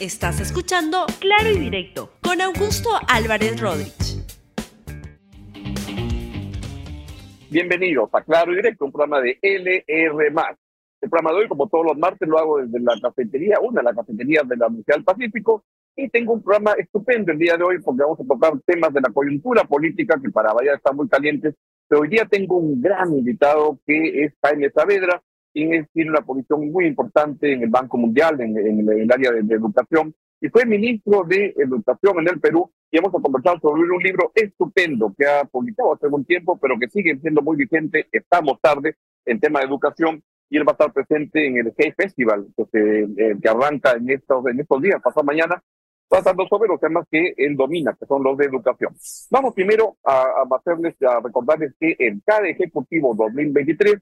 Estás escuchando Claro y Directo con Augusto Álvarez Rodríguez. Bienvenidos a Claro y Directo, un programa de LR. El programa de hoy, como todos los martes, lo hago desde la cafetería, una de las cafeterías de la Universidad del Pacífico, y tengo un programa estupendo el día de hoy porque vamos a tocar temas de la coyuntura política que para variar están muy calientes, pero hoy día tengo un gran invitado que es Jaime Saavedra, tiene una posición muy importante en el Banco Mundial, en, el área de, educación, y fue ministro de Educación en el Perú, y vamos a conversar sobre un libro estupendo que ha publicado hace algún tiempo, pero que sigue siendo muy vigente, estamos tarde, en tema de educación, y él va a estar presente en el Hey Festival, que, eh, que arranca en estos, en estos días, pasado mañana, pasando sobre los temas que él domina, que son los de educación. Vamos primero a, a hacerles, a recordarles que el CADE Ejecutivo 2023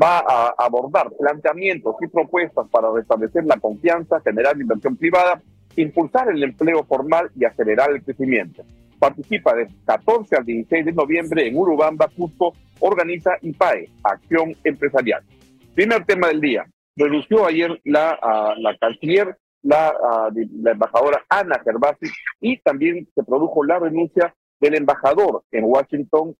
va a abordar planteamientos y propuestas para restablecer la confianza, generar inversión privada, impulsar el empleo formal y acelerar el crecimiento. Participa del 14 al 16 de noviembre en Urubamba, Cusco, organiza IPAE, Acción Empresarial. Primer tema del día. Renunció ayer la, la canciller la, la embajadora Ana Gervasi y también se produjo la renuncia del embajador en Washington,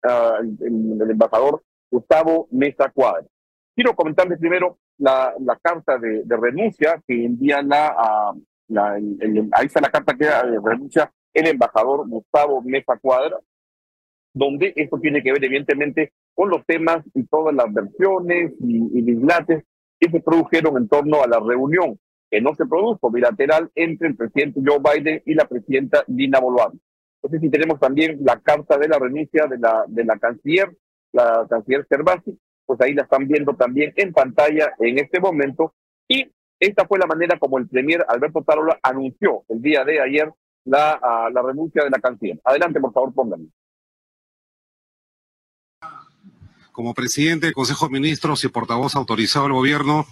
el, embajador Gustavo Mesa Cuadra. Quiero comentarles primero la, la carta de, renuncia que envía la, la ahí está la carta que renuncia el embajador Gustavo Mesa Cuadra, donde esto tiene que ver evidentemente con los temas y todas las versiones y, y dislates que se produjeron en torno a la reunión que no se produjo bilateral entre el presidente Joe Biden y la presidenta Dina Boluarte. Entonces, si tenemos también la carta de la renuncia de la, de la canciller, la canciller Cervasi, pues ahí la están viendo también en pantalla en este momento. Y esta fue la manera como el premier Alberto Tarola anunció el día de ayer la, la renuncia de la canciller. Adelante, por favor, pónganme. Como presidente del Consejo de Ministros y portavoz autorizado del gobierno,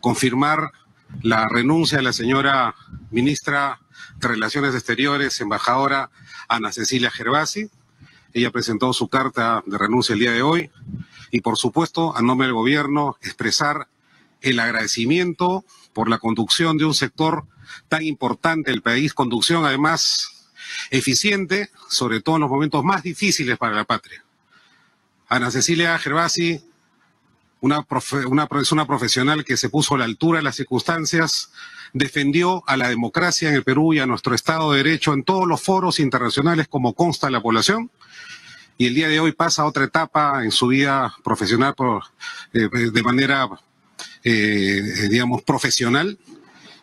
confirmar la renuncia de la señora ministra de Relaciones Exteriores, embajadora Ana Cecilia Gervasi. Ella presentó su carta de renuncia el día de hoy y, por supuesto, a nombre del gobierno, expresar el agradecimiento por la conducción de un sector tan importante del país, conducción además eficiente, sobre todo en los momentos más difíciles para la patria. Ana Cecilia Gervasi una, una, es una profesional que se puso a la altura de las circunstancias, defendió a la democracia en el Perú y a nuestro Estado de Derecho en todos los foros internacionales como consta la población. Y el día de hoy pasa otra etapa en su vida profesional por, eh, de manera, eh, digamos, profesional.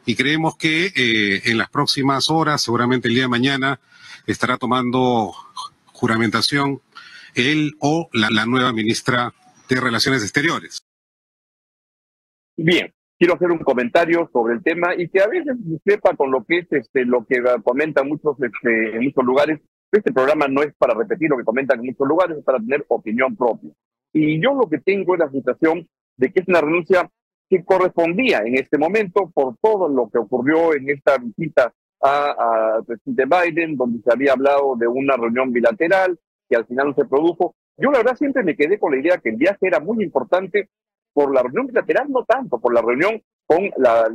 Y creemos que eh, en las próximas horas, seguramente el día de mañana, estará tomando juramentación él o la nueva ministra de Relaciones Exteriores. Bien, quiero hacer un comentario sobre el tema y que a veces sepa con lo que es este, lo que comentan muchos este, en muchos lugares. Este programa no es para repetir lo que comentan en muchos lugares, es para tener opinión propia. Y yo lo que tengo es la sensación de que es una renuncia que correspondía en este momento por todo lo que ocurrió en esta visita al presidente Biden, donde se había hablado de una reunión bilateral que al final no se produjo. Yo la verdad siempre me quedé con la idea que el viaje era muy importante por la reunión bilateral, no tanto, por la reunión con la,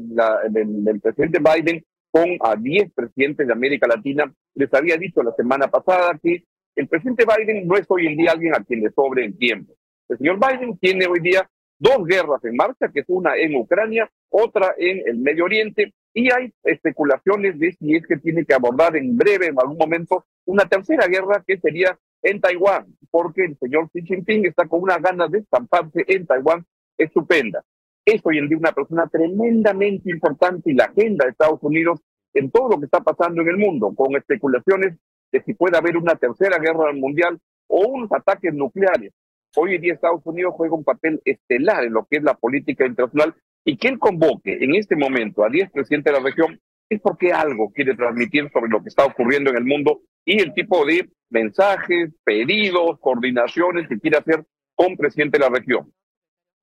del, presidente Biden con a 10 presidentes de América Latina. Les había dicho la semana pasada que el presidente Biden no es hoy en día alguien a quien le sobre el tiempo. El señor Biden tiene hoy día dos guerras en marcha, que es una en Ucrania, otra en el Medio Oriente, y hay especulaciones de si es que tiene que abordar en breve, en algún momento, una tercera guerra que sería en Taiwán, porque el señor Xi Jinping está con una ganas de estamparse en Taiwán estupenda. Es hoy en día una persona tremendamente importante y la agenda de Estados Unidos en todo lo que está pasando en el mundo, con especulaciones de si puede haber una tercera guerra mundial o unos ataques nucleares. Hoy en día Estados Unidos juega un papel estelar en lo que es la política internacional y que convoque en este momento a 10 presidentes de la región es porque algo quiere transmitir sobre lo que está ocurriendo en el mundo y el tipo de mensajes, pedidos, coordinaciones que quiere hacer con presidente de la región.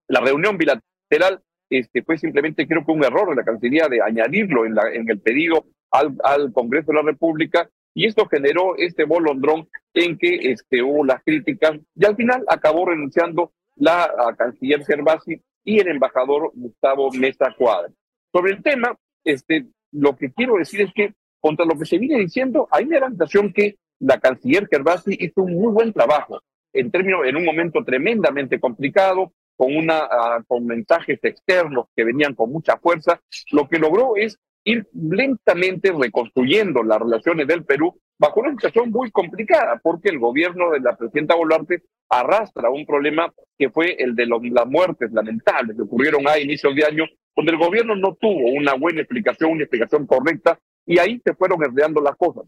La reunión bilateral este, fue simplemente, creo que un error de la Cancillería de añadirlo en, el pedido al, al Congreso de la República y esto generó este bolondrón en que este, hubo las críticas y al final acabó renunciando la canciller Gervasi y el embajador Gustavo Mesa Cuadra. Sobre el tema, este, lo que quiero decir es que contra lo que se viene diciendo, hay la sensación que la canciller Kerbasi hizo un muy buen trabajo en términos, en un momento tremendamente complicado, con una, ah, con mensajes externos que venían con mucha fuerza, lo que logró es ir lentamente reconstruyendo las relaciones del Perú bajo una situación muy complicada, porque el gobierno de la presidenta Boluarte arrastra un problema que fue el de las muertes lamentables que ocurrieron a inicios de año, donde el gobierno no tuvo una buena explicación, una explicación correcta, y ahí se fueron herdeando las cosas.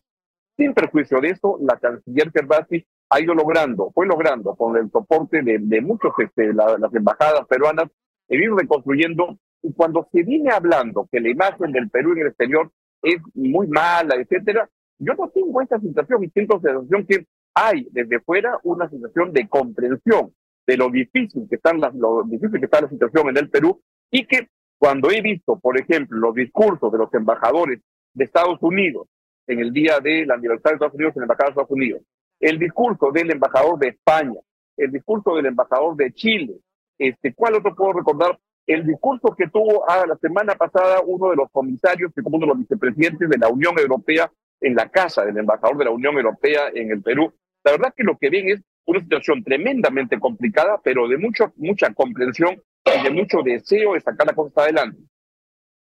Sin perjuicio de eso, la canciller Kerbasi ha ido logrando, fue logrando con el soporte de, de muchos, este, las embajadas peruanas, ir reconstruyendo. Y cuando se viene hablando que la imagen del Perú en el exterior es muy mala, etcétera, yo no tengo esa sensación y siento la sensación que hay desde fuera una sensación de comprensión de lo difícil que están las, lo difícil que está la situación en el Perú y que cuando he visto, por ejemplo, los discursos de los embajadores de Estados Unidos en el día del aniversario de Estados Unidos en la Embajada de Estados Unidos, el discurso del embajador de España, el discurso del embajador de Chile, este, ¿cuál otro puedo recordar? El discurso que tuvo ah, la semana pasada uno de los comisarios, que como uno de los vicepresidentes de la Unión Europea en la casa del embajador de la Unión Europea en el Perú. La verdad que lo que ven es una situación tremendamente complicada, pero de mucho, mucha comprensión y de mucho deseo de sacar la cosa adelante.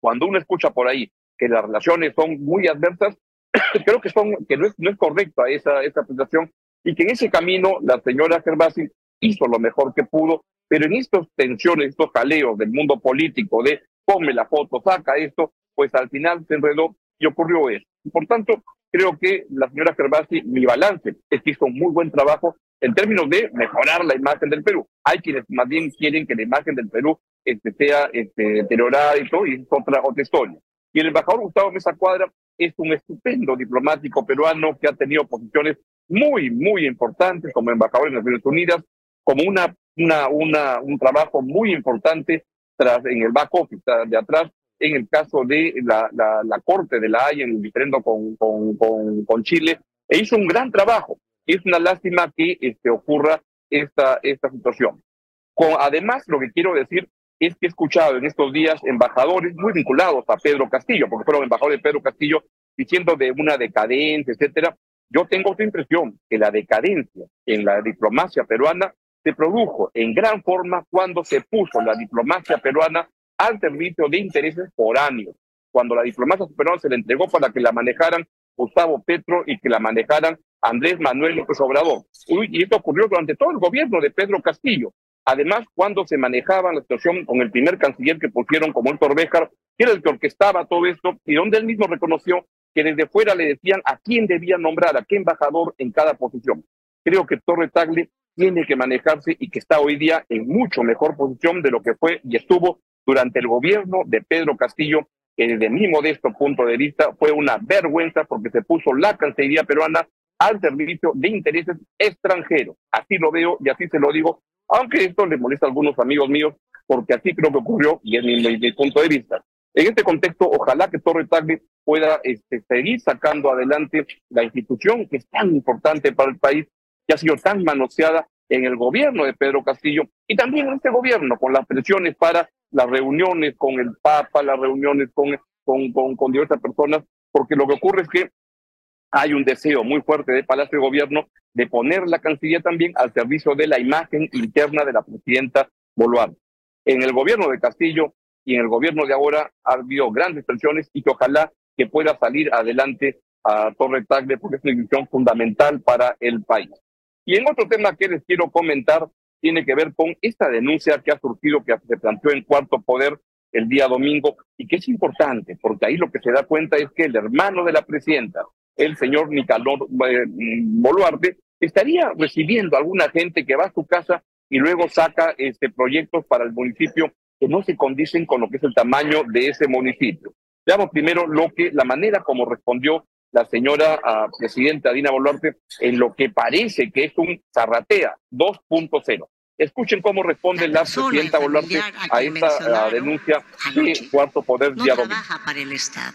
Cuando uno escucha por ahí que las relaciones son muy adversas, creo que, son, que no, es, no es correcta esa, esa presentación y que en ese camino la señora Gervasi hizo lo mejor que pudo, pero en estas tensiones, estos jaleos del mundo político de ponme la foto, saca esto, pues al final se enredó y ocurrió eso. Por tanto, creo que la señora Gervasi, mi balance es que hizo un muy buen trabajo en términos de mejorar la imagen del Perú. Hay quienes más bien quieren que la imagen del Perú este, sea este, deteriorada y todo, y es otra, otra historia. Y el embajador Gustavo Mesa Cuadra es un estupendo diplomático peruano que ha tenido posiciones muy, muy importantes como embajador en las Naciones Unidas, como una, una, una, un trabajo muy importante tras, en el back office de atrás, en el caso de la, la, la Corte de la Haya en el diferendo con, con, con, con, Chile, e hizo un gran trabajo. Es una lástima que este, ocurra esta, esta situación. Con, además, lo que quiero decir es que he escuchado en estos días embajadores muy vinculados a Pedro Castillo, porque fueron embajadores de Pedro Castillo diciendo de una decadencia, etcétera. Yo tengo otra impresión, que la decadencia en la diplomacia peruana se produjo en gran forma cuando se puso la diplomacia peruana al servicio de intereses foráneos, cuando la diplomacia peruana se le entregó para que la manejaran Gustavo Petro y que la manejaran Andrés Manuel López Obrador. y esto ocurrió durante todo el gobierno de Pedro Castillo. Además, cuando se manejaba la situación con el primer canciller que pusieron como el Béjar, que era el que orquestaba todo esto, y donde él mismo reconoció que desde fuera le decían a quién debía nombrar, a qué embajador en cada posición. Creo que Torre Tagle tiene que manejarse y que está hoy día en mucho mejor posición de lo que fue y estuvo durante el gobierno de Pedro Castillo, que desde mi modesto punto de vista fue una vergüenza porque se puso la Cancillería peruana al servicio de intereses extranjeros. Así lo veo y así se lo digo aunque esto le molesta a algunos amigos míos, porque así creo que ocurrió y es mi, punto de vista. En este contexto, ojalá que Torre Tagle pueda este, seguir sacando adelante la institución que es tan importante para el país, que ha sido tan manoseada en el gobierno de Pedro Castillo y también en este gobierno, con las presiones para las reuniones con el Papa, las reuniones con, con, con, con diversas personas, porque lo que ocurre es que hay un deseo muy fuerte de Palacio de Gobierno de poner la Cancillería también al servicio de la imagen interna de la presidenta Boluarte. En el gobierno de Castillo y en el gobierno de ahora ha habido grandes presiones y que ojalá que pueda salir adelante a Torre Tagle porque es una institución fundamental para el país. Y en otro tema que les quiero comentar tiene que ver con esta denuncia que ha surgido, que se planteó en Cuarto Poder el día domingo y que es importante, porque ahí lo que se da cuenta es que el hermano de la presidenta, el señor Nicanor eh, Boluarte, estaría recibiendo a alguna gente que va a su casa y luego saca este, proyectos para el municipio que no se condicen con lo que es el tamaño de ese municipio. Veamos primero lo que, la manera como respondió la señora uh, presidenta Dina Boluarte en lo que parece que es un zarratea 2.0. Escuchen cómo responde la presidenta Boluarte a esta denuncia de Cuarto Poder no trabaja para el Estado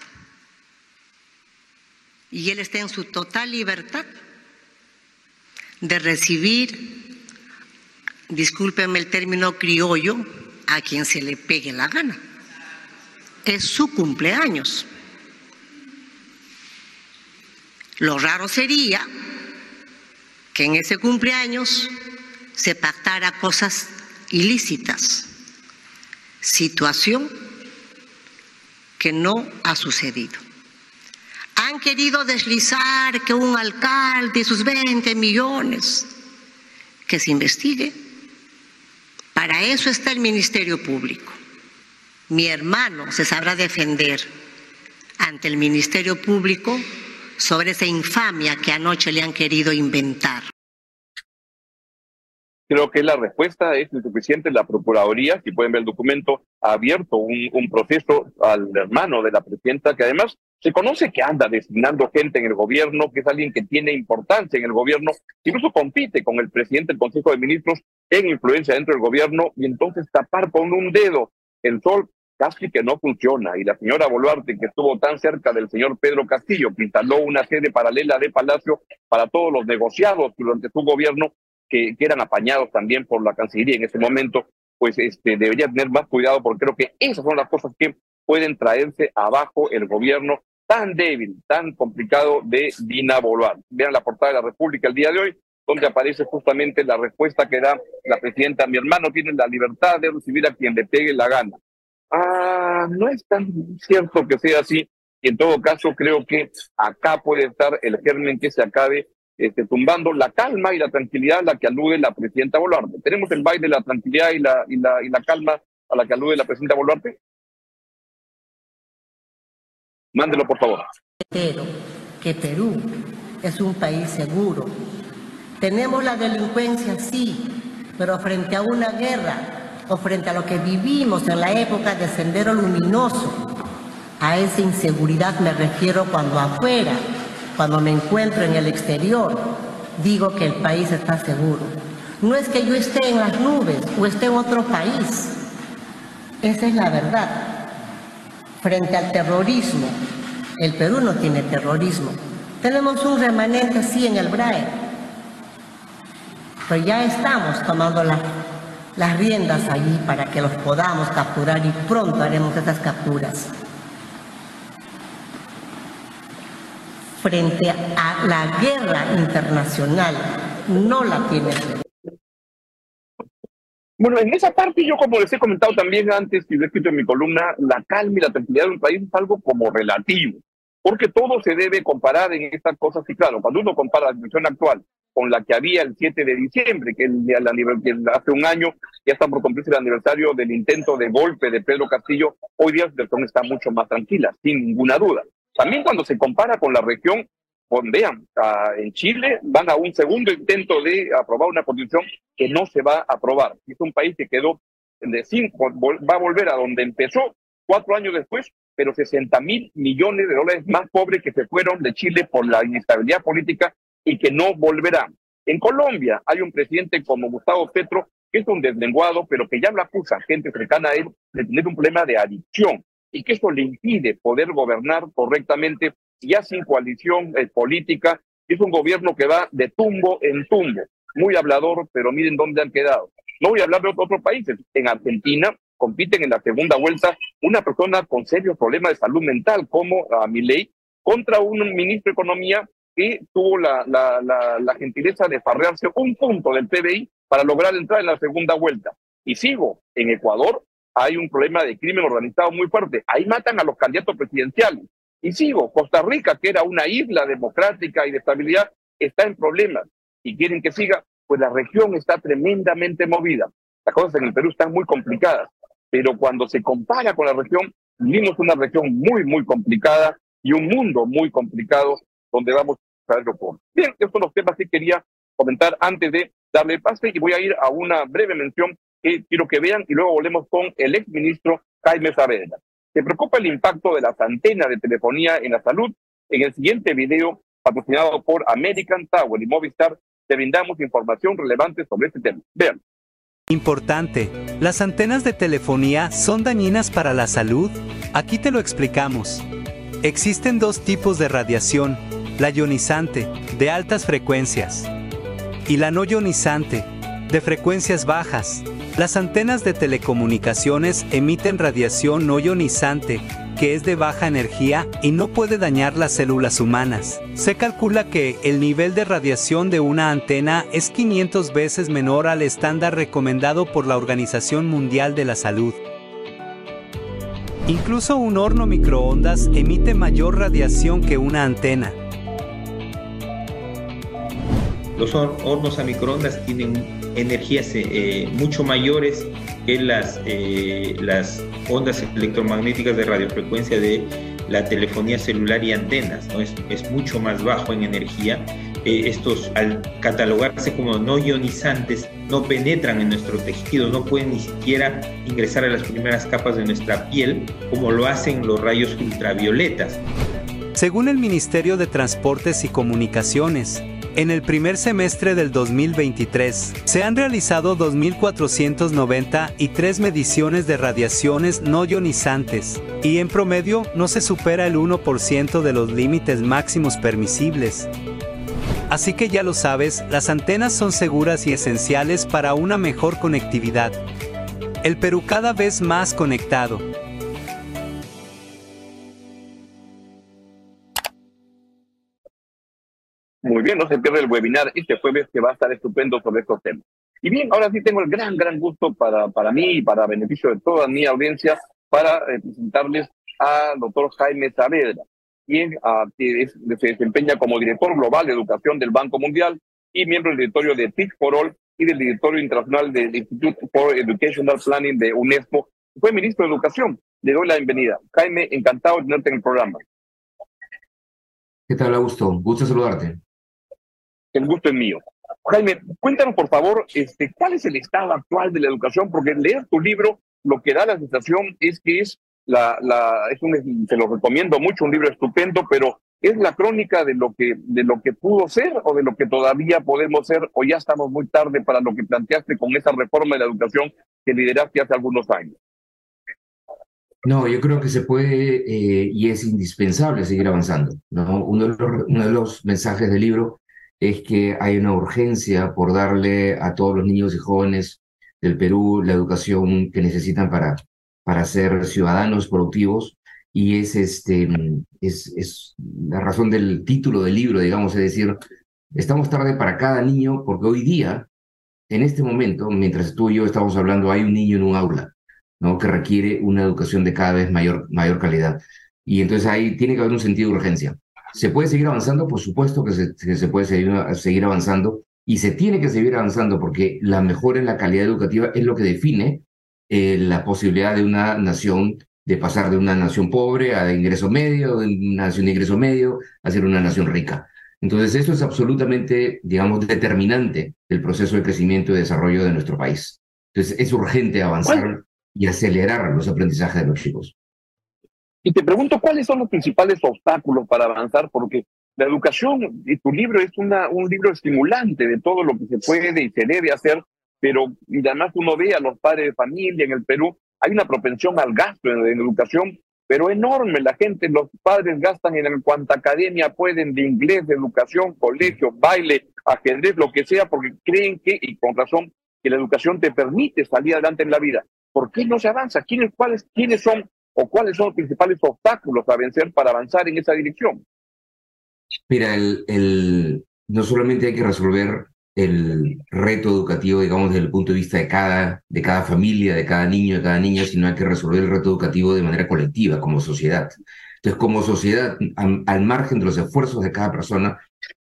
y él está en su total libertad de recibir, discúlpenme el término criollo, a quien se le pegue la gana. Es su cumpleaños. Lo raro sería que en ese cumpleaños se pactara cosas ilícitas, situación que no ha sucedido. Han querido deslizar que un alcalde y sus 20 millones, que se investigue. Para eso está el Ministerio Público. Mi hermano se sabrá defender ante el Ministerio Público sobre esa infamia que anoche le han querido inventar. Creo que la respuesta es insuficiente. La Procuraduría, si pueden ver el documento, ha abierto un, proceso al hermano de la presidenta, que además se conoce que anda designando gente en el gobierno, que es alguien que tiene importancia en el gobierno, incluso compite con el presidente del Consejo de Ministros en influencia dentro del gobierno, y entonces tapar con un dedo el sol casi que no funciona. Y la señora Boluarte, que estuvo tan cerca del señor Pedro Castillo, que instaló una sede paralela de Palacio para todos los negociados durante su gobierno, que, eran apañados también por la Cancillería en ese momento, pues este, debería tener más cuidado porque creo que esas son las cosas que pueden traerse abajo el gobierno tan débil, tan complicado de Dina Boluarte. Vean la portada de la República el día de hoy, donde aparece justamente la respuesta que da la presidenta. Mi hermano tiene la libertad de recibir a quien le pegue la gana. Ah, no es tan cierto que sea así. En todo caso, creo que acá puede estar el germen que se acabe este, tumbando la calma y la tranquilidad a la que alude la presidenta Boluarte. ¿Tenemos el baile de la tranquilidad y la, y la, y la calma a la que alude la presidenta Boluarte? Mándelo, por favor. Que Perú es un país seguro. Tenemos la delincuencia, sí, pero frente a una guerra o frente a lo que vivimos en la época de Sendero Luminoso. A esa inseguridad me refiero cuando afuera, cuando me encuentro en el exterior, digo que el país está seguro. No es que yo esté en las nubes o esté en otro país. Esa es la verdad. Frente al terrorismo, el Perú no tiene terrorismo. Tenemos un remanente así en el BRAE. Pero ya estamos tomando la las riendas allí para que los podamos capturar y pronto haremos esas capturas. Frente a la guerra internacional, no la tiene. Bueno, en esa parte yo como les he comentado también antes y lo he escrito en mi columna, la calma y la tranquilidad de un país es algo como relativo, porque todo se debe comparar en estas cosas. Y claro, cuando uno compara la situación actual con la que había el 7 de diciembre, que, el, el, hace un año ya está por cumplirse el aniversario del intento de golpe de Pedro Castillo, hoy día la situación está mucho más tranquila, sin ninguna duda. También cuando se compara con la región, vean, en Chile van a un segundo intento de aprobar una constitución que no se va a aprobar. Es un país que quedó de cinco, va a volver a donde empezó cuatro años después, pero 60 mil millones de dólares más pobres que se fueron de Chile por la inestabilidad política y que no volverá. En Colombia hay un presidente como Gustavo Petro que es un deslenguado, pero que ya la acusa gente cercana a él de tener un problema de adicción y que eso le impide poder gobernar correctamente, ya sin coalición eh, política. Es un gobierno que va de tumbo en tumbo, muy hablador, pero miren dónde han quedado. No voy a hablar de otros países. En Argentina compiten en la segunda vuelta una persona con serios problemas de salud mental, como a Milei, contra un ministro de Economía que tuvo la, la, gentileza de farrearse un punto del PBI para lograr entrar en la segunda vuelta. Y sigo, en Ecuador hay un problema de crimen organizado muy fuerte. Ahí matan a los candidatos presidenciales. Y sigo, Costa Rica, que era una isla democrática y de estabilidad, está en problemas. Y quieren que siga, pues la región está tremendamente movida. Las cosas en el Perú están muy complicadas. Pero cuando se compara con la región, vivimos una región muy, muy complicada y un mundo muy complicado donde vamos a verlo por. Bien, estos son los temas que quería comentar antes de darle pase y voy a ir a una breve mención quiero que vean y luego volvemos con el exministro Jaime Saavedra. Se preocupa el impacto de las antenas de telefonía en la salud. En el siguiente video, patrocinado por American Tower y Movistar, te brindamos información relevante sobre este tema. Vean. Importante, ¿las antenas de telefonía son dañinas para la salud? Aquí te lo explicamos. Existen dos tipos de radiación, la ionizante, de altas frecuencias, y la no ionizante, de frecuencias bajas. Las antenas de telecomunicaciones emiten radiación no ionizante, que es de baja energía y no puede dañar las células humanas. Se calcula que el nivel de radiación de una antena es 500 veces menor al estándar recomendado por la Organización Mundial de la Salud. Incluso un horno microondas emite mayor radiación que una antena. Los hornos a microondas tienen energías eh, mucho mayores que las, eh, las ondas electromagnéticas de radiofrecuencia de la telefonía celular y antenas, ¿no? es, es mucho más bajo en energía. Eh, estos, al catalogarse como no ionizantes, no penetran en nuestro tejido, no pueden ni siquiera ingresar a las primeras capas de nuestra piel, como lo hacen los rayos ultravioletas. Según el Ministerio de Transportes y Comunicaciones, en el primer semestre del 2023, se han realizado 2.493 mediciones de radiaciones no ionizantes, y en promedio no se supera el 1% de los límites máximos permisibles. Así que ya lo sabes, las antenas son seguras y esenciales para una mejor conectividad. El Perú cada vez más conectado. No se pierda el webinar este jueves que va a estar estupendo sobre estos temas. Y bien, ahora sí tengo el gran, gran gusto para, para mí y para beneficio de toda mi audiencia para eh, presentarles al doctor Jaime Saavedra, quien uh, se desempeña como director global de educación del Banco Mundial y miembro del directorio de Teach for All y del directorio internacional del Institute for Educational Planning de UNESCO. Fue ministro de Educación. Le doy la bienvenida. Jaime, encantado de tenerte en el programa. ¿Qué tal, Augusto? Gusto saludarte el gusto es mío. Jaime, cuéntanos por favor, este, ¿cuál es el estado actual de la educación? Porque leer tu libro, lo que da la sensación es que es la, es un, te lo recomiendo mucho, un libro estupendo, pero es la crónica de lo que, de lo que pudo ser o de lo que todavía podemos ser, o ya estamos muy tarde para lo que planteaste con esa reforma de la educación que lideraste hace algunos años. No, yo creo que se puede eh, y es indispensable seguir avanzando. ¿no? Uno de los mensajes del libro es que hay una urgencia por darle a todos los niños y jóvenes del Perú la educación que necesitan para, para ser ciudadanos productivos y es, este, es, es la razón del título del libro, digamos, es decir, estamos tarde para cada niño porque hoy día, en este momento, mientras tú y yo estamos hablando, hay un niño en un aula, ¿no? Que requiere una educación de cada vez mayor, mayor calidad. Y entonces ahí tiene que haber un sentido de urgencia. ¿Se puede seguir avanzando? Por supuesto que se, puede seguir, avanzando y se tiene que seguir avanzando porque la mejora en la calidad educativa es lo que define eh, la posibilidad de una nación de pasar de una nación pobre a de ingreso medio, de una nación de ingreso medio a ser una nación rica. Entonces, eso es absolutamente, digamos, determinante del proceso de crecimiento y desarrollo de nuestro país. Entonces, es urgente avanzar y acelerar los aprendizajes de los chicos. Y te pregunto cuáles son los principales obstáculos para avanzar, porque la educación y tu libro es una, un libro estimulante de todo lo que se puede y se debe hacer, pero y además uno ve a los padres de familia en el Perú, hay una propensión al gasto en, educación, pero enorme. La gente, los padres gastan en cuanta academia pueden de inglés, de educación, colegio, baile, ajedrez, lo que sea, porque creen que, y con razón, que la educación te permite salir adelante en la vida. ¿Por qué no se avanza? ¿Quiénes, cuáles, ¿quiénes son o cuáles son los principales obstáculos a vencer para avanzar en esa dirección? Mira, el, el, no solamente hay que resolver el reto educativo, digamos, desde el punto de vista de cada, de cada familia, de cada niño, de cada niña, sino hay que resolver el reto educativo de manera colectiva, como sociedad. Entonces, como sociedad, al margen de los esfuerzos de cada persona,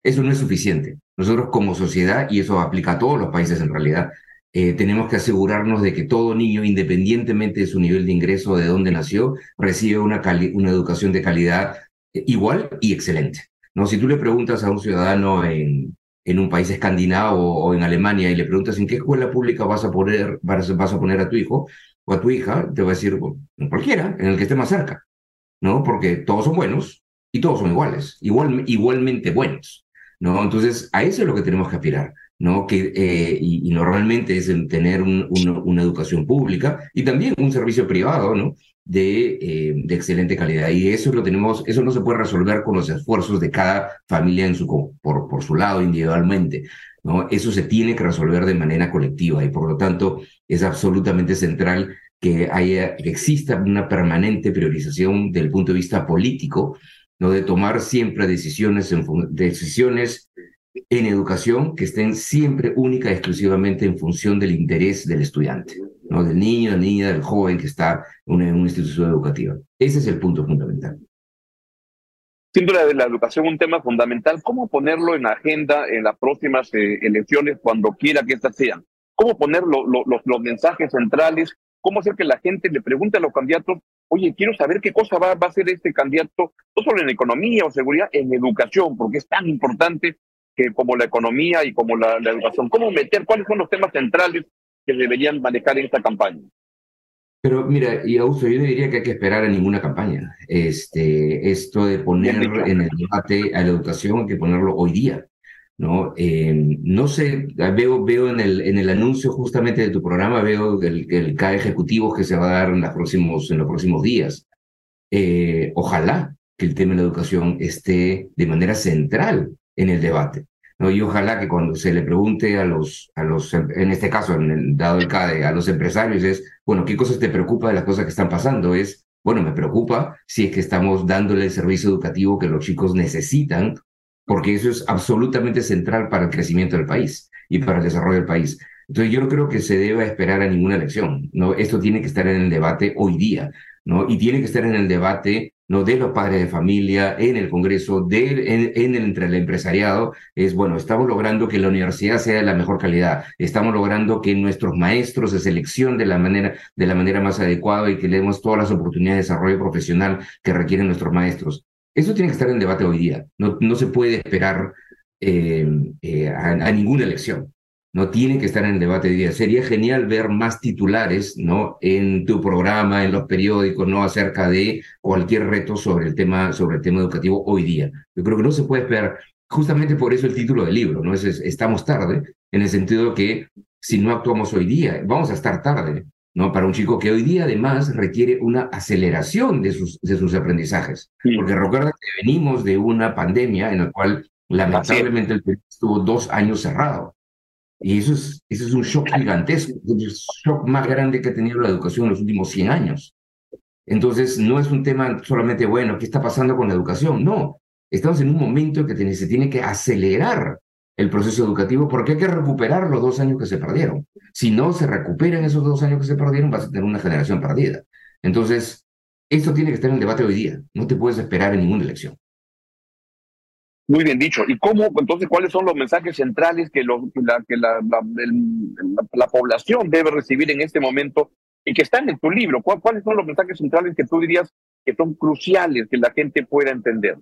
eso no es suficiente. Nosotros como sociedad, y eso aplica a todos los países en realidad, eh, tenemos que asegurarnos de que todo niño, independientemente de su nivel de ingreso o de dónde nació, reciba una, una educación de calidad eh, igual y excelente. ¿no? Si tú le preguntas a un ciudadano en, en un país escandinavo o en Alemania y le preguntas en qué escuela pública vas a poner, vas, a poner a tu hijo o a tu hija, te va a decir en cualquiera, en el que esté más cerca, ¿no? Porque todos son buenos y todos son iguales, igual, igualmente buenos, ¿no? Entonces, a eso es lo que tenemos que aspirar. ¿No? Que, eh, y, normalmente es tener una educación pública y también un servicio privado, ¿no? De, eh, de, excelente calidad. Y eso lo tenemos, eso no se puede resolver con los esfuerzos de cada familia en su, por, por su lado individualmente. ¿no? Eso se tiene que resolver de manera colectiva y por lo tanto es absolutamente central que, haya, que exista una permanente priorización del punto de vista político, ¿no? de tomar siempre decisiones, en, decisiones en educación que estén siempre única exclusivamente en función del interés del estudiante, ¿no? del niño, la niña, del joven que está en una, institución educativa. Ese es el punto fundamental. De la educación un tema fundamental. ¿Cómo ponerlo en agenda en las próximas eh, elecciones, cuando quiera que estas sean? ¿Cómo poner los, los mensajes centrales? ¿Cómo hacer que la gente le pregunte a los candidatos, oye, quiero saber qué cosa va, va a hacer este candidato, no solo en economía o seguridad, en educación, porque es tan importante que como la economía y como la, educación. ¿Cómo meter? ¿Cuáles son los temas centrales que deberían manejar en esta campaña? Pero mira, y Augusto, yo no diría que hay que esperar a ninguna campaña. Este, esto de poner en el debate a la educación hay que ponerlo hoy día. ¿no? Eh, no sé, veo, veo en, el, en el anuncio justamente de tu programa, veo el, el K ejecutivo que se va a dar en, los próximos, en los próximos días. Eh, ojalá que el tema de la educación esté de manera central en el debate. ¿no? Y ojalá que cuando se le pregunte a los, a los en este caso, en el, dado el CADE, a los empresarios, es, bueno, ¿qué cosas te preocupa de las cosas que están pasando? Es, bueno, me preocupa si es que estamos dándole el servicio educativo que los chicos necesitan, porque eso es absolutamente central para el crecimiento del país y para el desarrollo del país. Entonces yo no creo que se deba esperar a ninguna elección, ¿no? Esto tiene que estar en el debate hoy día, ¿no? Y tiene que estar en el debate ¿no? de los padres de familia, en el Congreso, de, en, el, entre el empresariado, es, bueno, estamos logrando que la universidad sea de la mejor calidad, estamos logrando que nuestros maestros se seleccionen de la manera, de la manera más adecuada y que le demos todas las oportunidades de desarrollo profesional que requieren nuestros maestros. Eso tiene que estar en debate hoy día, no, no se puede esperar eh, eh, a ninguna elección no tiene que estar en el debate de día. Sería genial ver más titulares, ¿no? En tu programa, en los periódicos, ¿no? Acerca de cualquier reto sobre el tema, sobre el tema educativo hoy día. Yo creo que no se puede esperar, justamente por eso el título del libro, ¿no? Es, estamos tarde, en el sentido que si no actuamos hoy día, vamos a estar tarde, ¿no? Para un chico que hoy día además requiere una aceleración de sus, de sus aprendizajes. Porque recuerda que venimos de una pandemia en la cual lamentablemente el país estuvo dos años cerrado. Y eso es, eso es un shock gigantesco, es el shock más grande que ha tenido la educación en los últimos 100 años. Entonces, no es un tema solamente, bueno, ¿qué está pasando con la educación? No, estamos en un momento en que se tiene que acelerar el proceso educativo porque hay que recuperar los dos años que se perdieron. Si no se recuperan esos dos años que se perdieron, vas a tener una generación perdida. Entonces, esto tiene que estar en el debate hoy día. No te puedes esperar en ninguna elección. Muy bien dicho. ¿Y cómo, entonces, cuáles son los mensajes centrales que, la, que la, la, población debe recibir en este momento y que están en tu libro? ¿Cuáles son los mensajes centrales que tú dirías que son cruciales que la gente pueda entender?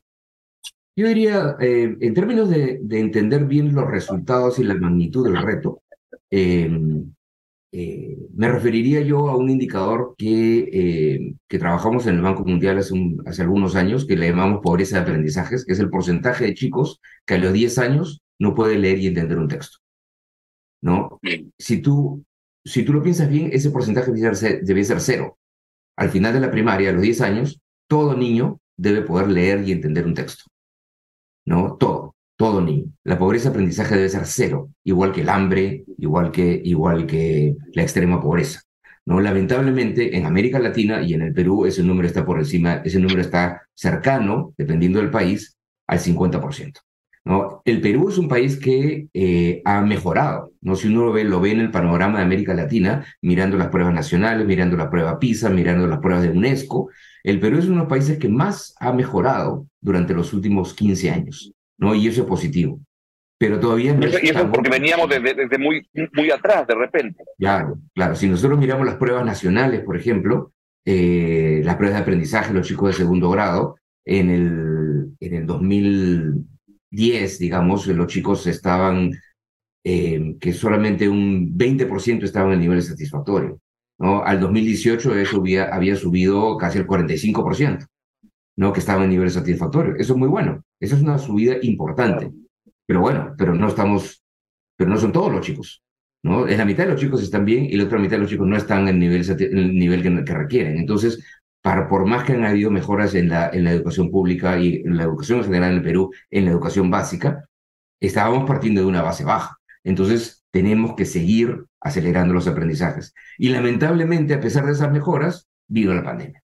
Yo diría, eh, en términos de, de, entender bien los resultados y la magnitud del reto, eh, eh, me referiría yo a un indicador que, eh, que trabajamos en el Banco Mundial hace, hace, algunos años, que le llamamos pobreza de aprendizajes, que es el porcentaje de chicos que a los 10 años no puede leer y entender un texto. ¿No? Si tú, si tú lo piensas bien, ese porcentaje debe ser, debe ser cero. Al final de la primaria, a los 10 años, todo niño debe poder leer y entender un texto. ¿No? Todo todo niño. La pobreza de aprendizaje debe ser cero, igual que el hambre, igual que, igual que la extrema pobreza. ¿no? Lamentablemente, en América Latina y en el Perú, ese número está por encima, ese número está cercano, dependiendo del país, al 50%. ¿no? El Perú es un país que eh, ha mejorado. ¿no? Si uno lo ve, lo ve en el panorama de América Latina, mirando las pruebas nacionales, mirando la prueba PISA, mirando las pruebas de UNESCO, el Perú es uno de los países que más ha mejorado durante los últimos 15 años. ¿No? Y eso es positivo. Pero todavía no. Y eso porque veníamos desde, muy, muy atrás, de repente. Claro, claro. Si nosotros miramos las pruebas nacionales, por ejemplo, eh, las pruebas de aprendizaje, los chicos de segundo grado, en el, en el 2010, digamos, los chicos estaban, eh, que solamente un 20% estaban en nivel satisfactorio. ¿no? Al 2018 eso había, había subido casi el 45%. ¿No? que estaban en nivel satisfactorio. Eso es muy bueno. Eso es una subida importante. Pero bueno, pero no estamos, pero no son todos los chicos. ¿no? En la mitad de los chicos están bien y la otra mitad de los chicos no están en el nivel, el nivel que, requieren. Entonces, para, por más que han habido mejoras en la, en la educación pública y en la educación en general en el Perú, en la educación básica, estábamos partiendo de una base baja. Entonces, tenemos que seguir acelerando los aprendizajes. Y lamentablemente, a pesar de esas mejoras, vino la pandemia.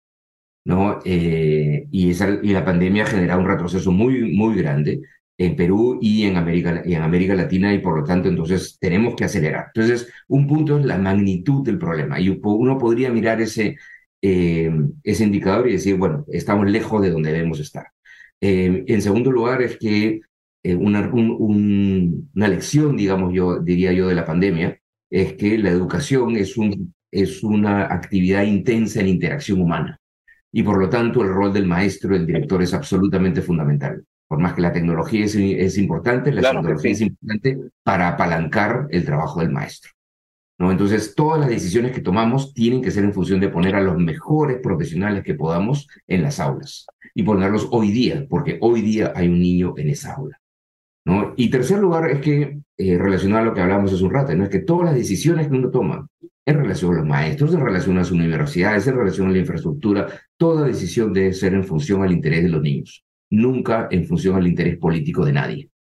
¿No? Eh, y, esa, y la pandemia ha generado un retroceso muy, muy grande en Perú y en, América, y en América Latina y por lo tanto entonces tenemos que acelerar. Entonces, un punto es la magnitud del problema y uno podría mirar ese, eh, ese indicador y decir, bueno, estamos lejos de donde debemos estar. Eh, en segundo lugar es que eh, una, una lección, digamos yo, diría yo, de la pandemia es que la educación es, un, es una actividad intensa en interacción humana y por lo tanto el rol del maestro, del director es absolutamente fundamental. Por más que la tecnología es, es importante, la tecnología es importante para apalancar el trabajo del maestro. ¿no? Entonces, todas las decisiones que tomamos tienen que ser en función de poner a los mejores profesionales que podamos en las aulas y ponerlos hoy día, porque hoy día hay un niño en esa aula. ¿no? Y tercer lugar es que, eh, relacionado a lo que hablamos hace un rato, ¿no? es que todas las decisiones que uno toma en relación a los maestros, en relación a las universidades, en relación a la infraestructura, toda decisión debe ser en función al interés de los niños, nunca en función al interés político de nadie.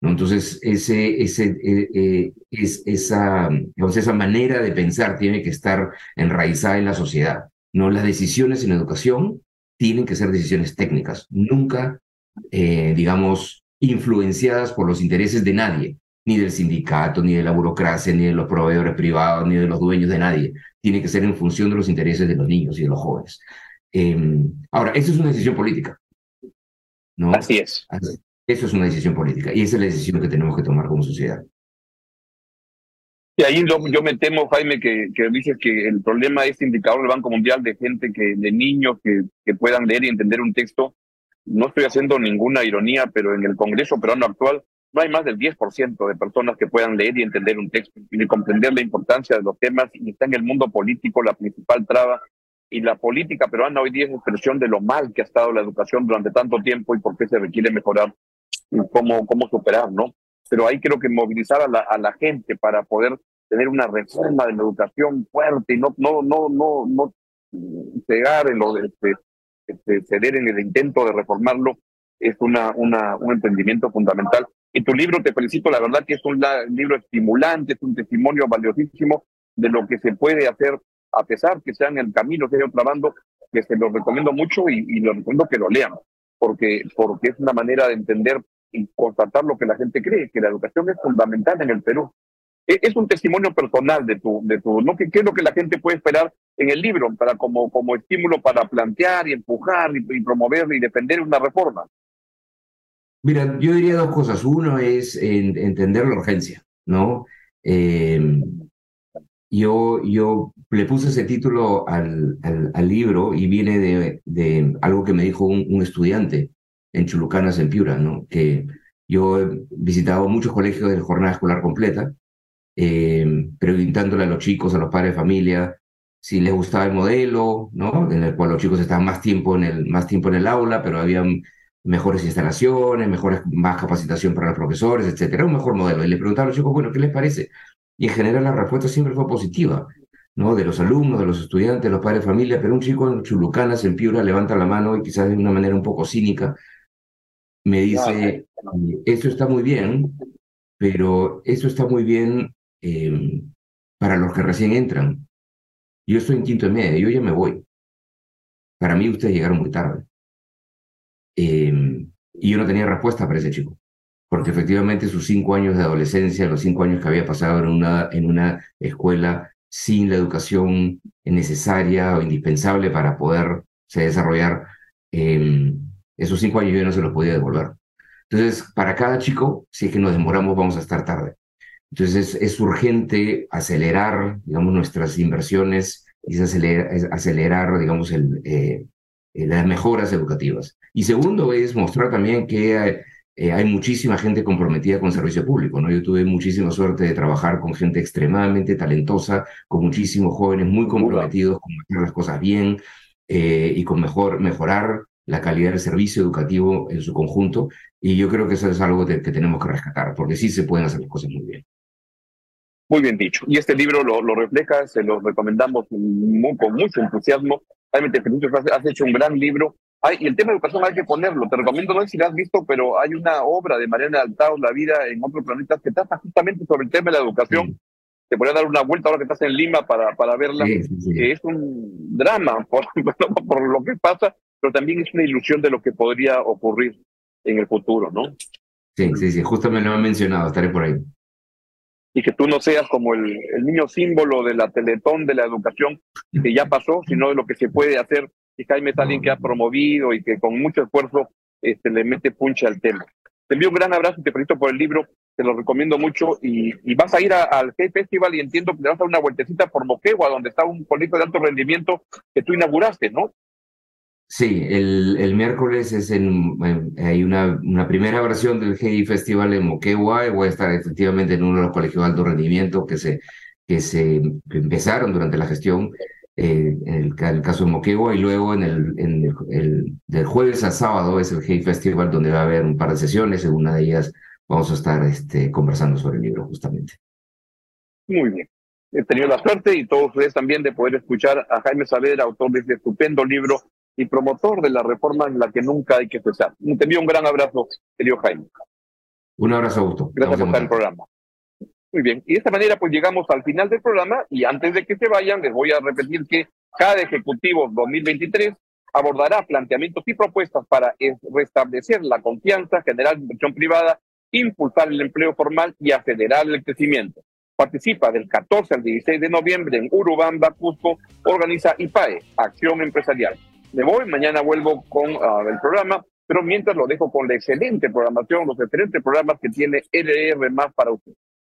¿no? Entonces, ese, eh, eh, es, esa, esa manera de pensar tiene que estar enraizada en la sociedad. ¿no? Las decisiones en educación tienen que ser decisiones técnicas, nunca, eh, digamos, influenciadas por los intereses de nadie, ni del sindicato, ni de la burocracia, ni de los proveedores privados, ni de los dueños de nadie. Tiene que ser en función de los intereses de los niños y de los jóvenes. Em, ahora, eso es una decisión política. ¿no? Así es. Eso es una decisión política y esa es la decisión que tenemos que tomar como sociedad. Y ahí yo, me temo, Jaime, que, que, dices que el problema es indicador del Banco Mundial de gente, que de niños que, que puedan leer y entender un texto. No estoy haciendo ninguna ironía, pero en el Congreso peruano actual no hay más del 10% de personas que puedan leer y entender un texto y comprender la importancia de los temas y está en el mundo político la principal traba y la política peruana hoy día es expresión de lo mal que ha estado la educación durante tanto tiempo y por qué se requiere mejorar cómo, cómo superar, ¿no? Pero hay creo que movilizar a la, a la gente para poder tener una reforma de la educación fuerte y no, no, no, no, no cegar en lo de este, este, ceder en el intento de reformarlo es una, una, un entendimiento fundamental. Y tu libro, te felicito, la verdad que es un libro estimulante, es un testimonio valiosísimo de lo que se puede hacer, a pesar que sean el camino que yo trabando, que se lo recomiendo mucho y, y lo recomiendo que lo lean, porque, porque es una manera de entender y constatar lo que la gente cree, que la educación es fundamental en el Perú. E, es un testimonio personal de tu, de tu ¿no? ¿Qué, ¿Qué, es lo que la gente puede esperar en el libro para como, como estímulo para plantear y empujar y, promover y defender una reforma? Mira, yo diría dos cosas. Uno es entender la urgencia, ¿no? Eh, yo, le puse ese título al, libro y viene de, algo que me dijo un, estudiante en Chulucanas, en Piura. Que yo he visitado muchos colegios de jornada escolar completa, eh, preguntándole a los chicos, a los padres de familia, si les gustaba el modelo, ¿no? En el cual los chicos estaban más tiempo en el, más tiempo en el aula, pero había mejores instalaciones, mejores, más capacitación para los profesores, etcétera, un mejor modelo. Y le preguntaba a los chicos, bueno, ¿qué les parece? Y en general la respuesta siempre fue positiva, ¿no? De los alumnos, de los estudiantes, de los padres de familia, pero un chico en Chulucanas, en Piura, levanta la mano y quizás de una manera un poco cínica, me dice, eso está muy bien, pero eso está muy bien eh, para los que recién entran. Yo estoy en quinto y medio, yo ya me voy. Para mí ustedes llegaron muy tarde. Eh, y yo no tenía respuesta para ese chico, porque efectivamente sus cinco años de adolescencia, los cinco años que había pasado en una, en una escuela sin la educación necesaria o indispensable para poder desarrollar, eh, esos cinco años yo no se los podía devolver. Entonces, para cada chico, si es que nos demoramos, vamos a estar tarde. Entonces, es, urgente acelerar, digamos, nuestras inversiones y acelerar, digamos, el, eh, las mejoras educativas. Y segundo, es mostrar también que eh, hay muchísima gente comprometida con servicio público. ¿no? Yo tuve muchísima suerte de trabajar con gente extremadamente talentosa, con muchísimos jóvenes muy comprometidos con hacer las cosas bien y con mejor, mejorar la calidad del servicio educativo en su conjunto. Y yo creo que eso es algo que tenemos que rescatar, porque sí se pueden hacer las cosas muy bien. Muy bien dicho. Y este libro lo, lo refleja, se lo recomendamos con mucho entusiasmo. Realmente, has hecho un gran libro Hay, y el tema de educación hay que ponerlo. Te recomiendo, no sé si lo has visto, pero hay una obra de Mariana Altao, La vida en otros planetas, que trata justamente sobre el tema de la educación. Te podría dar una vuelta ahora que estás en Lima para, para verla. es un drama por, por lo que pasa, pero también es una ilusión de lo que podría ocurrir en el futuro, ¿no? Sí, sí, sí, justo me lo han mencionado, estaré por ahí. Y que tú no seas como el, el niño símbolo de la teletón de la educación que ya pasó, sino de lo que se puede hacer. Y Jaime es alguien que ha promovido y que con mucho esfuerzo este, le mete punche al tema. Te envío un gran abrazo y te felicito por el libro, te lo recomiendo mucho. Y, vas a ir al G Festival y entiendo que te vas a dar una vueltecita por Moquegua, donde está un colegio de alto rendimiento que tú inauguraste, ¿no? Sí, el, el miércoles es en, hay una, una primera versión del GI Festival en Moquegua y voy a estar efectivamente en uno de los colegios de alto rendimiento que se, que se empezaron durante la gestión, eh, en, el, caso de Moquegua, y luego en el, en el, del jueves a sábado es el GI Festival donde va a haber un par de sesiones, en una de ellas vamos a estar este, conversando sobre el libro justamente. Muy bien. He tenido la suerte y todos ustedes también de poder escuchar a Jaime Saavedra, autor de este estupendo libro y promotor de la reforma en la que nunca hay que cesar. Te envío un gran abrazo, querido Jaime. Un abrazo, Augusto. Gracias por estar en el programa. Muy bien, y de esta manera pues llegamos al final del programa y antes de que se vayan les voy a repetir que cada Ejecutivo 2023 abordará planteamientos y propuestas para restablecer la confianza, generar inversión privada, impulsar el empleo formal y acelerar el crecimiento. Participa del 14 al 16 de noviembre en Urubamba, Cusco, organiza IPAE, Acción Empresarial me voy, mañana vuelvo con ah, el programa, pero mientras lo dejo con la excelente programación, los excelentes programas que tiene LR más para usted.